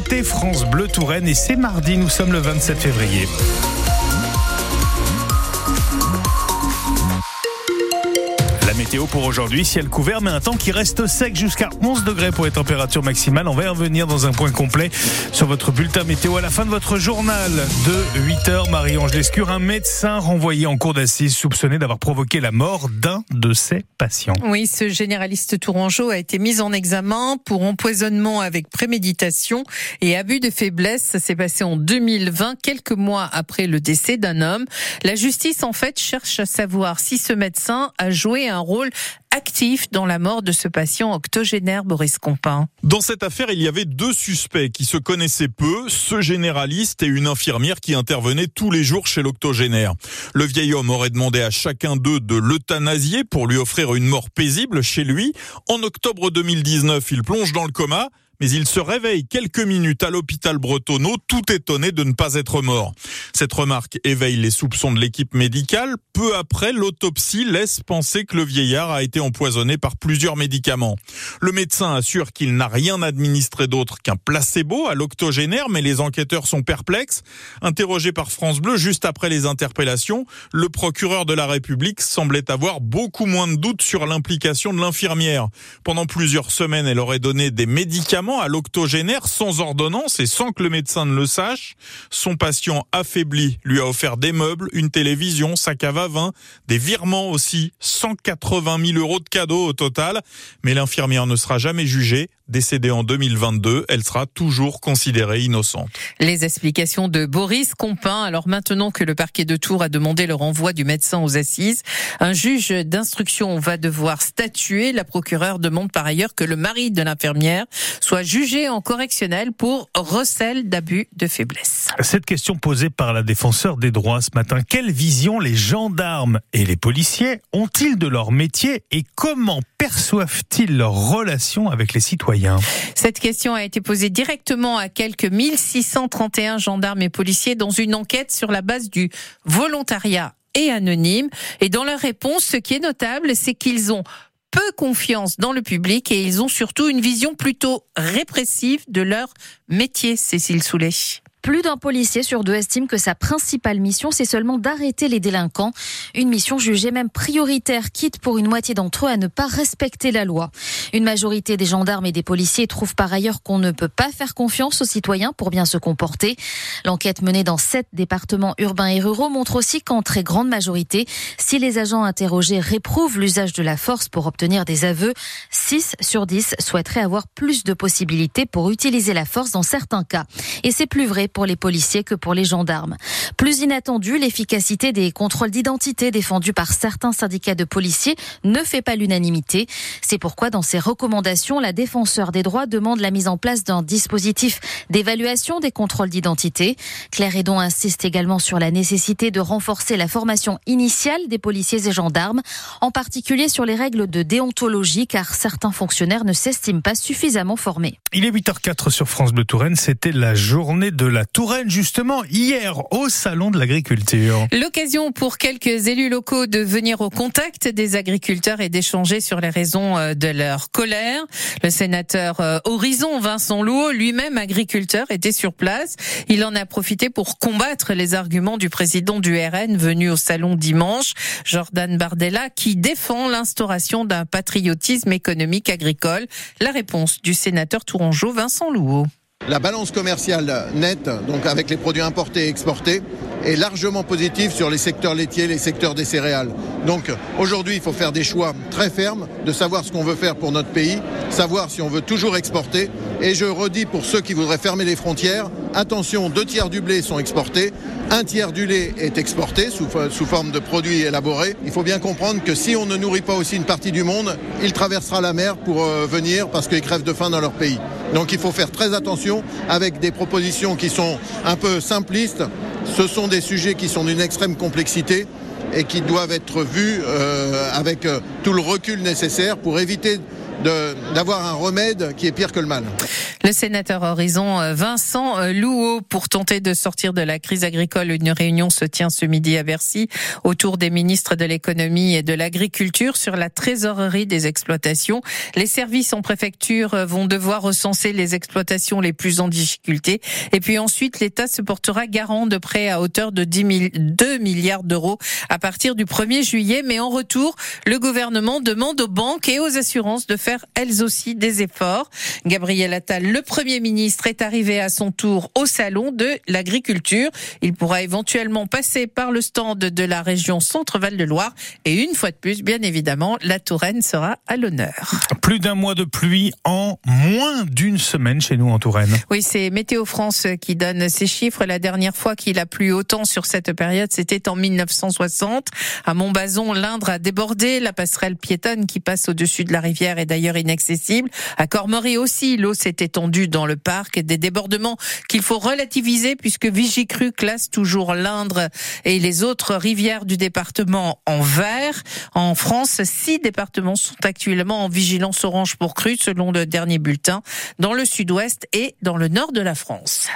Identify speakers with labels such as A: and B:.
A: écoutez France Bleu Touraine et c'est mardi, nous sommes le 27 février. Météo pour aujourd'hui. Ciel couvert, mais un temps qui reste sec jusqu'à 11 degrés pour les températures maximales. On va revenir dans un point complet sur votre bulletin météo à la fin de votre journal de 8h. Marie-Ange Lescure, un médecin renvoyé en cour d'assises soupçonné d'avoir provoqué la mort d'un de ses patients.
B: Oui, ce généraliste tourangeau a été mis en examen pour empoisonnement avec préméditation et abus de faiblesse. Ça s'est passé en 2020, quelques mois après le décès d'un homme. La justice, en fait, cherche à savoir si ce médecin a joué un rôle rôle actif dans la mort de ce patient octogénaire Boris Compin.
C: Dans cette affaire, il y avait deux suspects qui se connaissaient peu, ce généraliste et une infirmière qui intervenait tous les jours chez l'octogénaire. Le vieil homme aurait demandé à chacun d'eux de l'euthanasier pour lui offrir une mort paisible chez lui. En octobre 2019, il plonge dans le coma mais il se réveille quelques minutes à l'hôpital Bretonneau, tout étonné de ne pas être mort. Cette remarque éveille les soupçons de l'équipe médicale. Peu après, l'autopsie laisse penser que le vieillard a été empoisonné par plusieurs médicaments. Le médecin assure qu'il n'a rien administré d'autre qu'un placebo à l'octogénaire, mais les enquêteurs sont perplexes. Interrogé par France Bleu juste après les interpellations, le procureur de la République semblait avoir beaucoup moins de doutes sur l'implication de l'infirmière. Pendant plusieurs semaines, elle aurait donné des médicaments à l'octogénaire sans ordonnance et sans que le médecin ne le sache. Son patient affaibli lui a offert des meubles, une télévision, sa cave à vin, des virements aussi, 180 000 euros de cadeaux au total. Mais l'infirmière ne sera jamais jugée. Décédée en 2022, elle sera toujours considérée innocente.
B: Les explications de Boris Compin. Alors maintenant que le parquet de Tours a demandé le renvoi du médecin aux assises, un juge d'instruction va devoir statuer. La procureure demande par ailleurs que le mari de l'infirmière soit jugé en correctionnel pour recel d'abus de faiblesse.
A: Cette question posée par la défenseur des droits ce matin, quelle vision les gendarmes et les policiers ont-ils de leur métier et comment perçoivent-ils leur relation avec les citoyens
B: Cette question a été posée directement à quelques 1631 gendarmes et policiers dans une enquête sur la base du volontariat et anonyme. Et dans leur réponse, ce qui est notable, c'est qu'ils ont peu confiance dans le public et ils ont surtout une vision plutôt répressive de leur métier, Cécile Soulet.
D: Plus d'un policier sur deux estime que sa principale mission, c'est seulement d'arrêter les délinquants. Une mission jugée même prioritaire, quitte pour une moitié d'entre eux à ne pas respecter la loi. Une majorité des gendarmes et des policiers trouvent par ailleurs qu'on ne peut pas faire confiance aux citoyens pour bien se comporter. L'enquête menée dans sept départements urbains et ruraux montre aussi qu'en très grande majorité, si les agents interrogés réprouvent l'usage de la force pour obtenir des aveux, 6 sur 10 souhaiteraient avoir plus de possibilités pour utiliser la force dans certains cas. Et c'est plus vrai pour les policiers que pour les gendarmes. Plus inattendu, l'efficacité des contrôles d'identité défendus par certains syndicats de policiers ne fait pas l'unanimité. C'est pourquoi dans ses recommandations, la défenseur des droits demande la mise en place d'un dispositif d'évaluation des contrôles d'identité. Claire Edon insiste également sur la nécessité de renforcer la formation initiale des policiers et gendarmes, en particulier sur les règles de déontologie, car certains fonctionnaires ne s'estiment pas suffisamment formés.
A: Il est 8h04 sur France Bleu Touraine. C'était la journée de la la Touraine, justement, hier, au Salon de l'Agriculture.
B: L'occasion pour quelques élus locaux de venir au contact des agriculteurs et d'échanger sur les raisons euh, de leur colère. Le sénateur euh, Horizon Vincent Louot, lui-même agriculteur, était sur place. Il en a profité pour combattre les arguments du président du RN venu au salon dimanche, Jordan Bardella, qui défend l'instauration d'un patriotisme économique agricole. La réponse du sénateur tourangeau Vincent Louot.
E: La balance commerciale nette, donc avec les produits importés et exportés, est largement positive sur les secteurs laitiers, les secteurs des céréales. Donc aujourd'hui, il faut faire des choix très fermes, de savoir ce qu'on veut faire pour notre pays, savoir si on veut toujours exporter. Et je redis pour ceux qui voudraient fermer les frontières, attention, deux tiers du blé sont exportés, un tiers du lait est exporté sous, forme de produits élaborés. Il faut bien comprendre que si on ne nourrit pas aussi une partie du monde, il traversera la mer pour euh, venir parce qu'ils crèvent de faim dans leur pays. Donc il faut faire très attention avec des propositions qui sont un peu simplistes. Ce sont des sujets qui sont d'une extrême complexité et qui doivent être vus euh, avec euh, tout le recul nécessaire pour éviter d'avoir un remède qui est pire que le mal.
B: Le sénateur Horizon euh, Vincent euh, Louot, pour tenter de sortir de la crise agricole, une réunion se tient ce midi à Bercy autour des ministres de l'économie et de l'agriculture sur la trésorerie des exploitations. Les services en préfecture euh, vont devoir recenser les exploitations les plus en difficulté. Et puis ensuite, l'État se portera garant de prêts à hauteur de 10 2 milliards d'euros à partir du 1er juillet. Mais en retour, le gouvernement demande aux banques et aux assurances de faire elles aussi des efforts. Gabriel Attal le Premier ministre est arrivé à son tour au salon de l'agriculture. Il pourra éventuellement passer par le stand de la région Centre-Val de Loire et une fois de plus, bien évidemment, la Touraine sera à l'honneur.
A: Plus d'un mois de pluie en moins d'une semaine chez nous en Touraine.
B: Oui, c'est Météo France qui donne ces chiffres. La dernière fois qu'il a plu autant sur cette période, c'était en 1960. À Montbazon, l'Indre a débordé. La passerelle piétonne qui passe au-dessus de la rivière est d'ailleurs inaccessible. À Cormery aussi, l'eau s'était dans le parc, des débordements qu'il faut relativiser puisque Vigicru classe toujours l'Indre et les autres rivières du département en vert. En France, six départements sont actuellement en vigilance orange pour crue selon le dernier bulletin dans le sud-ouest et dans le nord de la France.